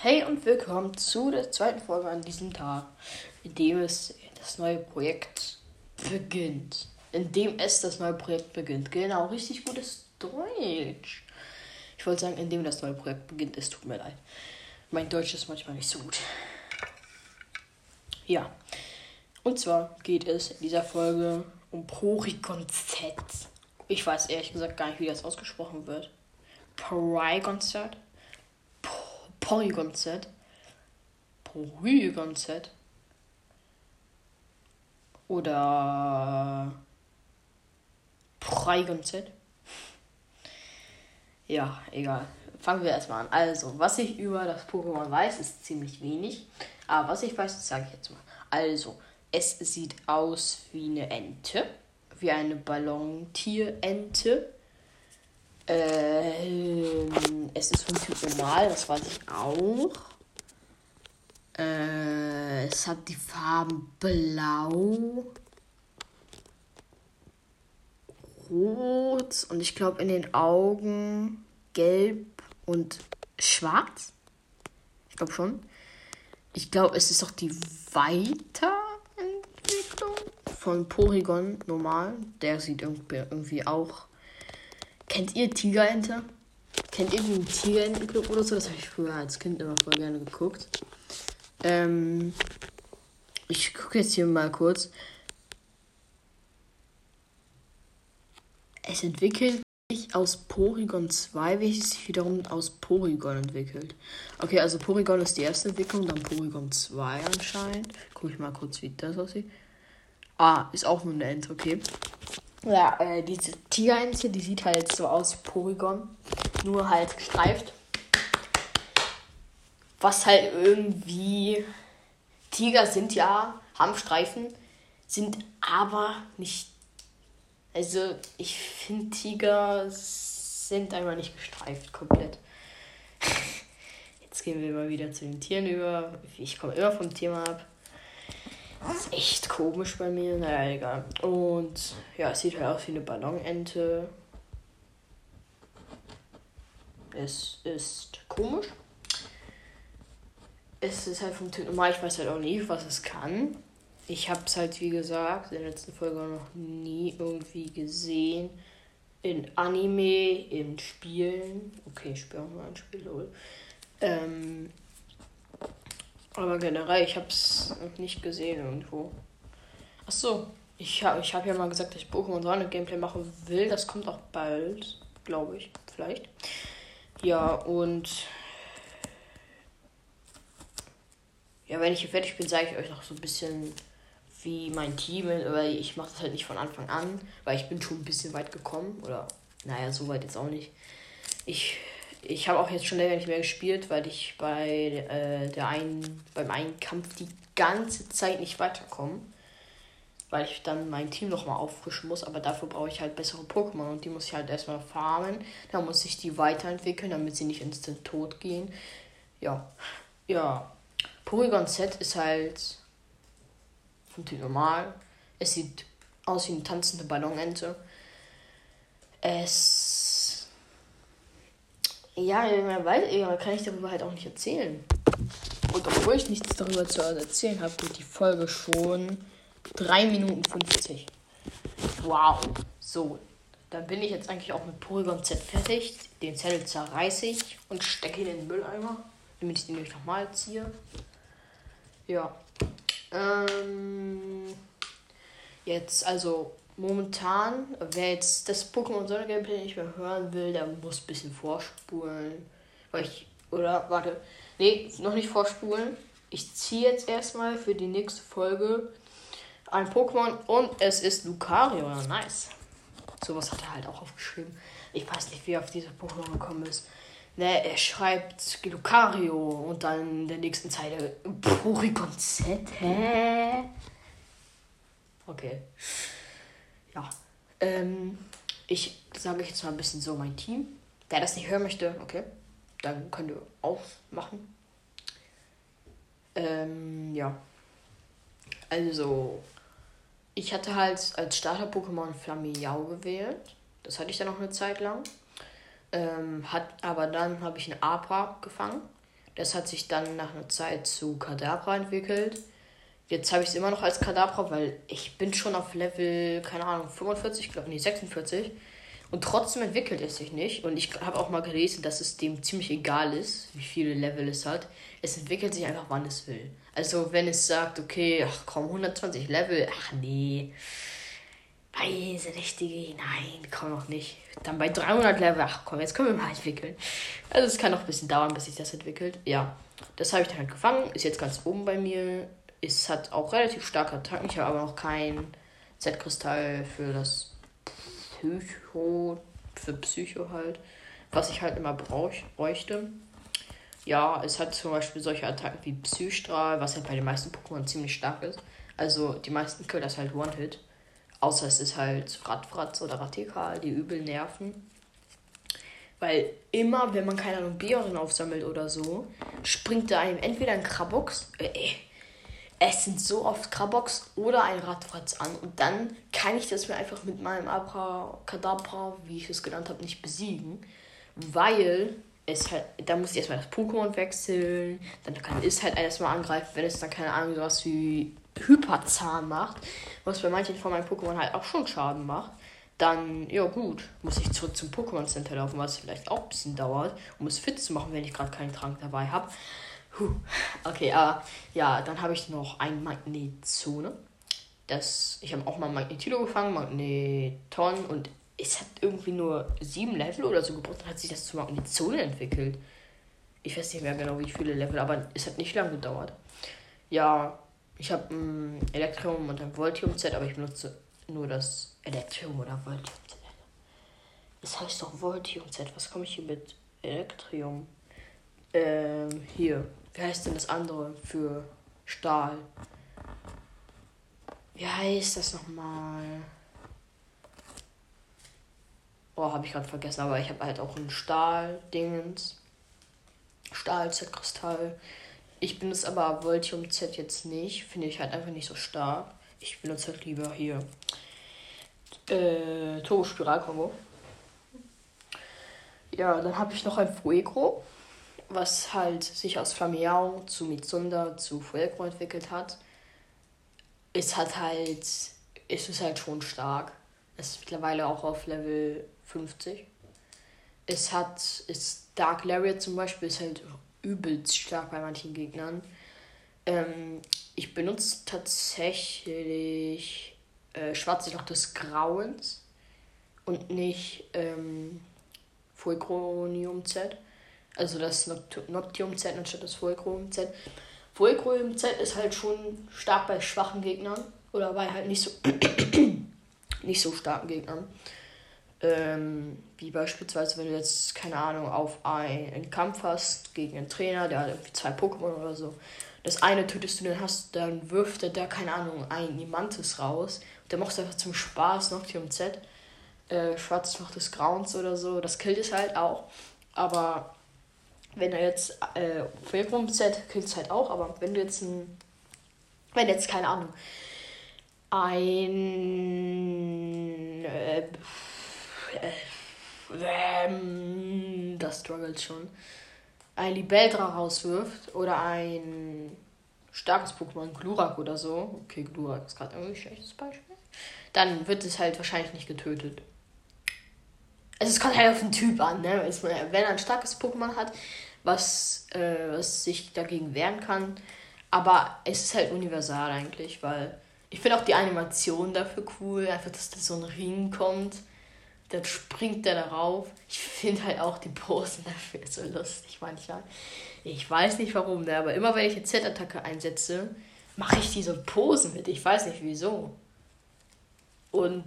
Hey und willkommen zu der zweiten Folge an diesem Tag, in dem es das neue Projekt beginnt. In dem es das neue Projekt beginnt. Genau, richtig gutes Deutsch. Ich wollte sagen, in dem das neue Projekt beginnt. Es tut mir leid. Mein Deutsch ist manchmal nicht so gut. Ja. Und zwar geht es in dieser Folge um Porygon Z. Ich weiß ehrlich gesagt gar nicht, wie das ausgesprochen wird. Porygon Z? Polygon Z. Polygon Z. Oder Polygon Z. Ja, egal. Fangen wir erstmal an. Also, was ich über das Pokémon weiß, ist ziemlich wenig. Aber was ich weiß, das sage ich jetzt mal. Also, es sieht aus wie eine Ente. Wie eine Ballontierente. Ähm, es ist vom Typ normal, das weiß ich auch. Äh, es hat die Farben blau, rot und ich glaube in den Augen gelb und schwarz. Ich glaube schon. Ich glaube, es ist auch die Weiterentwicklung von Porygon normal. Der sieht irgendwie auch Kennt ihr Tigerente? Kennt ihr den Tigerentenclub oder so? Das habe ich früher als Kind immer voll gerne geguckt. Ähm, ich gucke jetzt hier mal kurz. Es entwickelt sich aus Porygon 2, welches sich wiederum aus Porygon entwickelt. Okay, also Porygon ist die erste Entwicklung, dann Porygon 2 anscheinend. Gucke ich mal kurz, wie das aussieht. Ah, ist auch nur eine Ente, okay. Ja, äh, diese Tigerente, die sieht halt so aus wie Porygon. Nur halt gestreift. Was halt irgendwie. Tiger sind ja, haben Streifen, sind aber nicht. Also, ich finde, Tiger sind einfach nicht gestreift komplett. Jetzt gehen wir mal wieder zu den Tieren über. Ich komme immer vom Thema ab. Das ist echt komisch bei mir. Naja, egal. Und ja, es sieht halt aus wie eine Ballonente. Es ist komisch. Es ist halt vom Typ normal. Ich weiß halt auch nicht, was es kann. Ich habe es halt, wie gesagt, in der letzten Folge noch nie irgendwie gesehen. In Anime, in Spielen. Okay, ich spiele auch mal ein Spiel, lol. Ähm, aber generell, ich habe es nicht gesehen irgendwo. Ach so, ich habe ich hab ja mal gesagt, dass ich Pokémon Sonne Gameplay machen will. Das kommt auch bald, glaube ich, vielleicht. Ja, und ja, wenn ich hier fertig bin, sage ich euch noch so ein bisschen, wie mein Team ist. Aber ich mache das halt nicht von Anfang an, weil ich bin schon ein bisschen weit gekommen. Oder, naja, so weit jetzt auch nicht. Ich ich habe auch jetzt schon länger nicht mehr gespielt, weil ich bei äh, der einen, beim einen Kampf die ganze Zeit nicht weiterkomme. Weil ich dann mein Team nochmal auffrischen muss, aber dafür brauche ich halt bessere Pokémon und die muss ich halt erstmal farmen. Dann muss ich die weiterentwickeln, damit sie nicht instant tot gehen. Ja. Ja. Porygon Z ist halt vom Typ normal. Es sieht aus wie eine tanzende Ballonente. Es ja, weil kann ich darüber halt auch nicht erzählen. Und obwohl ich nichts darüber zu erzählen habe, geht die Folge schon 3 Minuten 50. Wow. So, dann bin ich jetzt eigentlich auch mit Polygon Z fertig. Den Zettel zerreiße ich und stecke ihn in den Mülleimer, damit ich den nämlich nochmal ziehe. Ja. Ähm, jetzt also momentan, wer jetzt das Pokémon Sonne Gameplay nicht mehr hören will, der muss ein bisschen vorspulen. Weil ich, oder, warte, nee, noch nicht vorspulen. Ich ziehe jetzt erstmal für die nächste Folge ein Pokémon und es ist Lucario. Nice. Sowas hat er halt auch aufgeschrieben. Ich weiß nicht, wie er auf diese Pokémon gekommen ist. Ne, er schreibt Lucario und dann in der nächsten Zeile Porygon Z. Hä? Okay. Ja. Ähm, ich sage jetzt mal ein bisschen so mein Team. Wer das nicht hören möchte, okay, dann könnt ihr aufmachen. Ähm, ja. Also, ich hatte halt als Starter-Pokémon Flamiau gewählt. Das hatte ich dann noch eine Zeit lang. Ähm, hat, aber dann habe ich eine Abra gefangen. Das hat sich dann nach einer Zeit zu Kadabra entwickelt. Jetzt habe ich es immer noch als Kadabra, weil ich bin schon auf Level, keine Ahnung, 45, glaube nee, 46. Und trotzdem entwickelt es sich nicht. Und ich habe auch mal gelesen, dass es dem ziemlich egal ist, wie viele Level es hat. Es entwickelt sich einfach, wann es will. Also wenn es sagt, okay, ach komm, 120 Level, ach nee. Weiß, richtige, nein, komm noch nicht. Dann bei 300 Level, ach komm, jetzt können wir mal entwickeln. Also es kann noch ein bisschen dauern, bis sich das entwickelt. Ja, das habe ich dann halt gefangen, ist jetzt ganz oben bei mir. Es hat auch relativ starke Attacken. Ich habe aber noch kein Z-Kristall für das Psycho, für Psycho halt, was ich halt immer brauch, bräuchte. Ja, es hat zum Beispiel solche Attacken wie Psystrahl, was halt bei den meisten Pokémon ziemlich stark ist. Also die meisten killen das halt One-Hit. Außer es ist halt Radfratz oder Radikal, die übel nerven. Weil immer, wenn man keine Ahnung, Bioren aufsammelt oder so, springt da einem entweder ein Krabox, äh es sind so oft Krabox oder ein Radfratz an. Und dann kann ich das mir einfach mit meinem Abracadabra, wie ich es genannt habe, nicht besiegen. Weil es halt, da muss ich erstmal das Pokémon wechseln. Dann kann es halt erstmal angreifen, wenn es dann keine Ahnung, sowas wie Hyperzahn macht. Was bei manchen von meinen Pokémon halt auch schon Schaden macht. Dann, ja gut, muss ich zurück zum Pokémon Center laufen, was vielleicht auch ein bisschen dauert, um es fit zu machen, wenn ich gerade keinen Trank dabei habe. Okay, äh, ja, dann habe ich noch ein Magnetzone. Das, ich habe auch mal Magnetilo gefangen, Magneton und es hat irgendwie nur sieben Level oder so gebraucht. Dann hat sich das zu Magnetzone entwickelt. Ich weiß nicht mehr genau, wie viele Level, aber es hat nicht lange gedauert. Ja, ich habe ein Elektrium und ein Voltium-Z, aber ich benutze nur das Elektrium oder Voltium-Z. Das heißt doch Voltium-Z. Was komme ich hier mit Elektrium? Ähm, hier. Wie heißt denn das andere für Stahl? Wie heißt das nochmal? Oh, habe ich gerade vergessen, aber ich habe halt auch ein Stahl-Dingens. Stahl-Z-Kristall. Ich benutze aber Voltium Z jetzt nicht. Finde ich halt einfach nicht so stark. Ich benutze halt lieber hier äh, Turbo-Spiral-Kombo. Ja, dann habe ich noch ein Fuegro was halt sich aus Flameau zu Mitsunda zu Fuego entwickelt hat, ist hat halt, ist es halt schon stark. Es ist mittlerweile auch auf Level 50. Es hat, ist Dark Lariat zum Beispiel, ist halt übelst stark bei manchen Gegnern. Ähm, ich benutze tatsächlich äh, Schwarze Loch des Grauens und nicht ähm, Fulcronium Z also das Noctium Z anstatt das Fulcrum Z. Fulcrum Z ist halt schon stark bei schwachen Gegnern oder bei halt nicht so nicht so starken Gegnern. Ähm, wie beispielsweise, wenn du jetzt, keine Ahnung, auf einen Kampf hast gegen einen Trainer, der hat irgendwie zwei Pokémon oder so. Das eine tötest du, dann hast, dann wirft er da, keine Ahnung, ein Nimantis raus. Der macht einfach zum Spaß Noctium Z. Äh, Schwarz macht des Grauens oder so. Das killt es halt auch. Aber wenn er jetzt äh, kriegt es halt auch, aber wenn du jetzt ein, wenn jetzt keine Ahnung, ein äh, äh, das struggelt schon, ein Libeldra rauswirft oder ein starkes Pokémon, Glurak oder so, okay, Glurak ist gerade irgendwie ein schlechtes Beispiel, dann wird es halt wahrscheinlich nicht getötet. Also es kommt halt auf den Typ an, ne? Wenn er ein starkes Pokémon hat, was, äh, was sich dagegen wehren kann. Aber es ist halt universal eigentlich, weil ich finde auch die Animation dafür cool. Einfach, dass da so ein Ring kommt. Dann springt er darauf. Ich finde halt auch die Posen dafür so lustig manchmal. Ich weiß nicht warum, ne? aber immer wenn ich eine Z-Attacke einsetze, mache ich diese Posen mit. Ich weiß nicht wieso. Und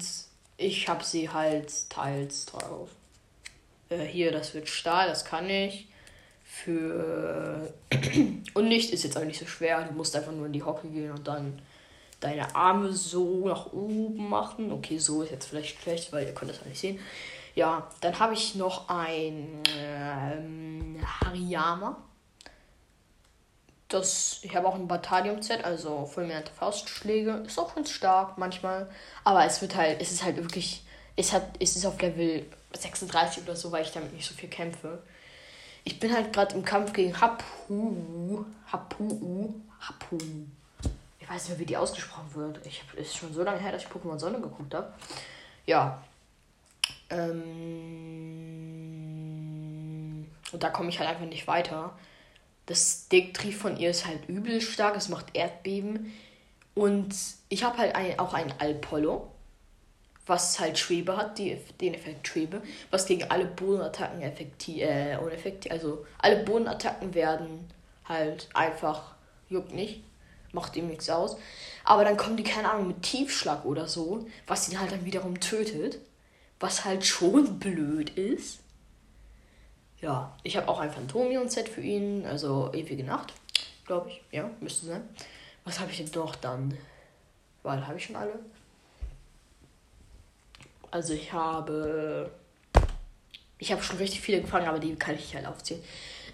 ich habe sie halt teils drauf. Äh, hier, das wird Stahl, das kann ich für Unlicht ist jetzt auch nicht so schwer. Du musst einfach nur in die Hocke gehen und dann deine Arme so nach oben machen. Okay, so ist jetzt vielleicht schlecht, weil ihr könnt das auch nicht sehen. Ja, dann habe ich noch ein ähm, Hariyama. Das, ich habe auch ein Bataillon-Z, also fulminante Faustschläge. Ist auch ganz stark manchmal. Aber es wird halt, es ist halt wirklich, es hat, es ist auf Level 36 oder so, weil ich damit nicht so viel kämpfe. Ich bin halt gerade im Kampf gegen Hapu. Hapu. Hapu. Ich weiß nicht mehr, wie die ausgesprochen wird. Ich hab, ist schon so lange her, dass ich Pokémon Sonne geguckt habe. Ja. Ähm, und da komme ich halt einfach nicht weiter. Das Decktrieb von ihr ist halt übel stark. Es macht Erdbeben. Und ich habe halt ein, auch ein Alpollo was halt Schwebe hat, die, den Effekt Schwebe, was gegen alle Bodenattacken effektiv, äh, uneffektiv, also alle Bodenattacken werden halt einfach, juckt nicht, macht ihm nichts aus. Aber dann kommen die, keine Ahnung, mit Tiefschlag oder so, was ihn halt dann wiederum tötet, was halt schon blöd ist. Ja, ich habe auch ein Phantomion-Set für ihn, also ewige Nacht, glaube ich, ja, müsste sein. Was habe ich denn doch dann? Weil, habe ich schon alle? Also ich habe. Ich habe schon richtig viele gefangen, aber die kann ich halt aufziehen.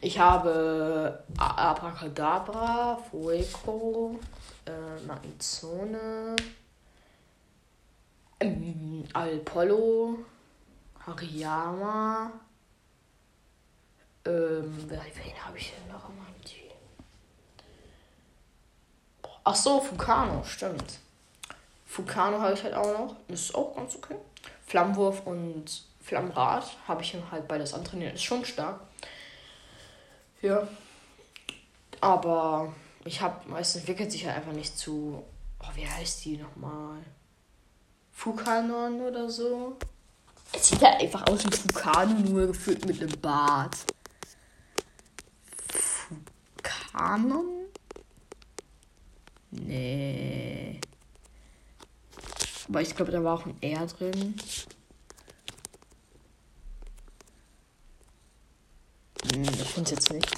Ich habe Abracadabra, Fueco, äh, Magnezone, ähm, Alpollo, Hariyama. Ähm, wen habe ich denn noch in meinem Team? Ach so, Fukano, stimmt. Fukano habe ich halt auch noch. Das ist auch ganz okay. Flammenwurf und Flammenrad habe ich halt beides antrainiert. Ist schon stark. Ja. Aber ich habe, meistens entwickelt sich halt einfach nicht zu. Oh, wie heißt die nochmal? Fukanon oder so? Es sieht halt einfach aus wie Fukanon, nur gefühlt mit einem Bart. Fukanon? Nee. Aber ich glaube, da war auch ein R drin. Hm, ich finde es jetzt nicht.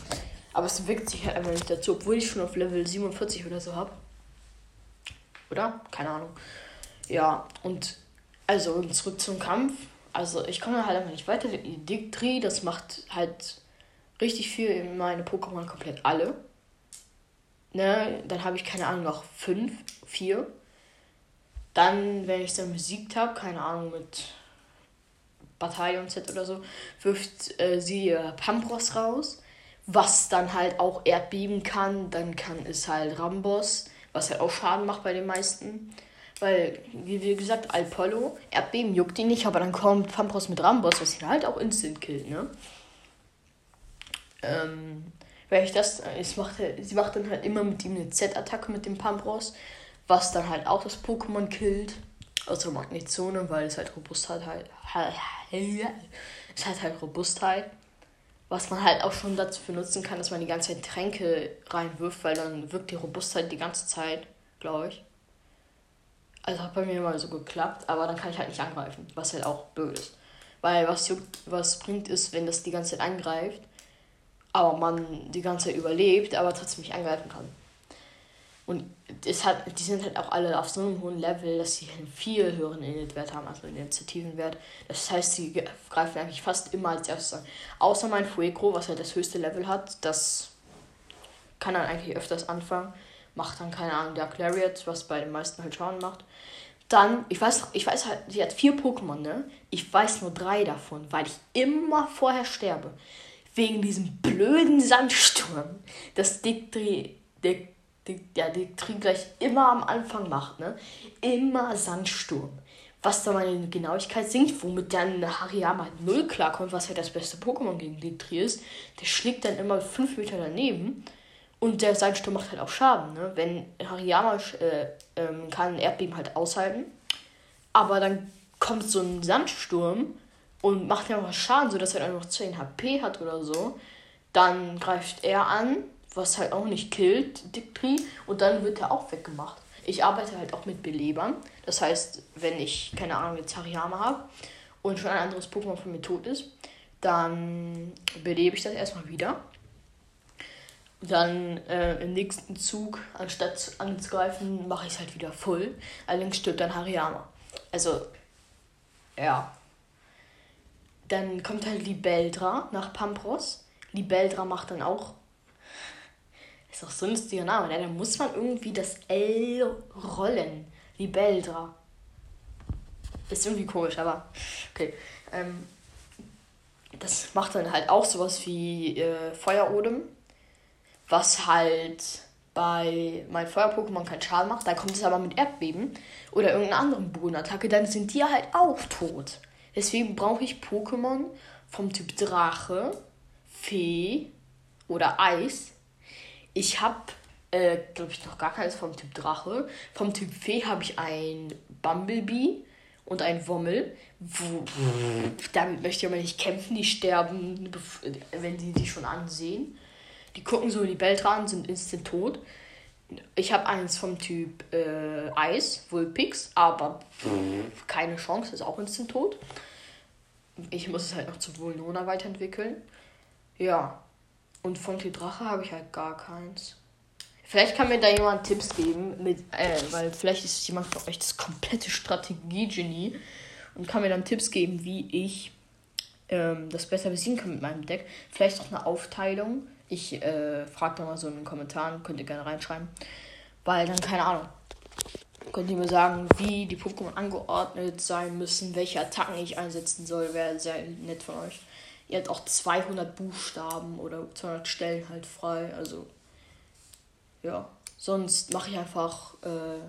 Aber es entwickelt sich halt einfach nicht dazu, obwohl ich schon auf Level 47 oder so habe. Oder? Keine Ahnung. Ja, und also zurück zum Kampf. Also ich komme halt einfach nicht weiter. Die Dictri, das macht halt richtig viel in meine Pokémon komplett alle. Ne, dann habe ich keine Ahnung noch fünf, vier. Dann, wenn ich dann besiegt habe, keine Ahnung, mit Bataillon-Set oder so, wirft äh, sie äh, Pampros raus, was dann halt auch Erdbeben kann. Dann kann es halt Rambos, was halt auch Schaden macht bei den meisten. Weil, wie, gesagt, Alpollo, Erdbeben juckt ihn nicht, aber dann kommt Pampros mit Rambos, was ihn halt auch instant killt, ne? Ähm, weil ich das, es macht, sie macht dann halt immer mit ihm eine Z-Attacke mit dem Pampros was dann halt auch das Pokémon killt. Also Magnetzone, weil es halt Robustheit halt. Es hat halt Robustheit. Was man halt auch schon dazu benutzen kann, dass man die ganze Zeit Tränke reinwirft, weil dann wirkt die Robustheit die ganze Zeit, glaube ich. Also hat bei mir mal so geklappt, aber dann kann ich halt nicht angreifen, was halt auch blöd ist. Weil was, was bringt ist, wenn das die ganze Zeit angreift, aber man die ganze Zeit überlebt, aber trotzdem nicht angreifen kann. Und es hat, die sind halt auch alle auf so einem hohen Level, dass sie einen viel höheren Init-Wert haben, also einen Initiativenwert. Das heißt, sie greifen eigentlich fast immer als erstes an. Außer mein Fuego, was halt das höchste Level hat, das kann dann eigentlich öfters anfangen. Macht dann, keine Ahnung, der Lariat, was bei den meisten halt Schaden macht. Dann, ich weiß, ich weiß halt, sie hat vier Pokémon, ne? Ich weiß nur drei davon, weil ich immer vorher sterbe. Wegen diesem blöden Sandsturm. Das Dictri, Dick, die, ja, die Krieg gleich immer am Anfang macht, ne? Immer Sandsturm. Was da meine Genauigkeit sinkt, womit dann Hariyama halt null klarkommt, was halt das beste Pokémon gegen Dictri ist. Der schlägt dann immer 5 Meter daneben. Und der Sandsturm macht halt auch Schaden, ne? Wenn Hariyama äh, ähm, kann Erdbeben halt aushalten. Aber dann kommt so ein Sandsturm und macht ja noch Schaden, sodass er dann noch 10 HP hat oder so. Dann greift er an was halt auch nicht killt, Dictri, und dann wird er auch weggemacht. Ich arbeite halt auch mit Belebern. Das heißt, wenn ich, keine Ahnung, jetzt Hariyama habe und schon ein anderes Pokémon von mir tot ist, dann belebe ich das erstmal wieder. Dann äh, im nächsten Zug, anstatt anzugreifen, mache ich es halt wieder voll. Allerdings stirbt dann Hariyama. Also, ja. Dann kommt halt Libeldra nach Pampros. Libeldra macht dann auch ist doch so ein lustiger Name, ne? Da muss man irgendwie das L rollen. Wie Beldra. Ist irgendwie komisch, aber okay. Ähm, das macht dann halt auch sowas wie äh, Feuerodem, was halt bei meinem Feuer-Pokémon keinen Schaden macht. Dann kommt es aber mit Erdbeben oder irgendeiner anderen Bodenattacke, dann sind die halt auch tot. Deswegen brauche ich Pokémon vom Typ Drache, Fee oder Eis. Ich habe, äh, glaube ich, noch gar keines vom Typ Drache. Vom Typ Fee habe ich ein Bumblebee und ein Wommel. Wo, damit möchte ich aber nicht kämpfen. Die sterben, wenn sie die schon ansehen. Die gucken so in die Welt ran, sind instant tot. Ich habe eins vom Typ äh, Eis, Vulpix, aber keine Chance, ist auch instant tot. Ich muss es halt noch zu Vulnona weiterentwickeln. Ja. Und von Typ Drache habe ich halt gar keins. Vielleicht kann mir da jemand Tipps geben, mit, äh, weil vielleicht ist jemand von euch das komplette Strategie-Genie und kann mir dann Tipps geben, wie ich ähm, das besser besiegen kann mit meinem Deck. Vielleicht auch eine Aufteilung. Ich äh, frage da mal so in den Kommentaren, könnt ihr gerne reinschreiben. Weil dann, keine Ahnung, könnt ihr mir sagen, wie die Pokémon angeordnet sein müssen, welche Attacken ich einsetzen soll, wäre sehr nett von euch. Ihr habt auch 200 Buchstaben oder 200 Stellen halt frei, also ja. Sonst mache ich einfach äh,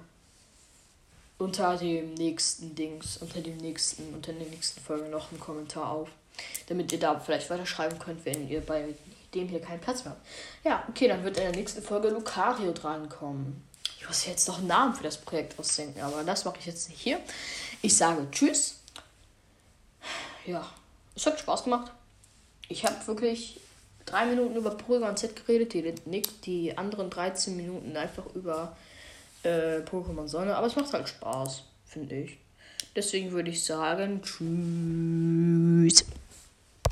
unter dem nächsten Dings, unter dem nächsten, unter der nächsten Folge noch einen Kommentar auf. Damit ihr da vielleicht weiter schreiben könnt, wenn ihr bei dem hier keinen Platz mehr habt. Ja, okay, dann wird in der nächsten Folge Lucario drankommen. Ich muss jetzt noch einen Namen für das Projekt ausdenken, aber das mache ich jetzt nicht hier. Ich sage Tschüss. Ja, es hat Spaß gemacht. Ich habe wirklich drei Minuten über Porygon Z geredet, die, Nick, die anderen 13 Minuten einfach über äh, Pokémon Sonne. Aber es macht halt Spaß, finde ich. Deswegen würde ich sagen, tschüss.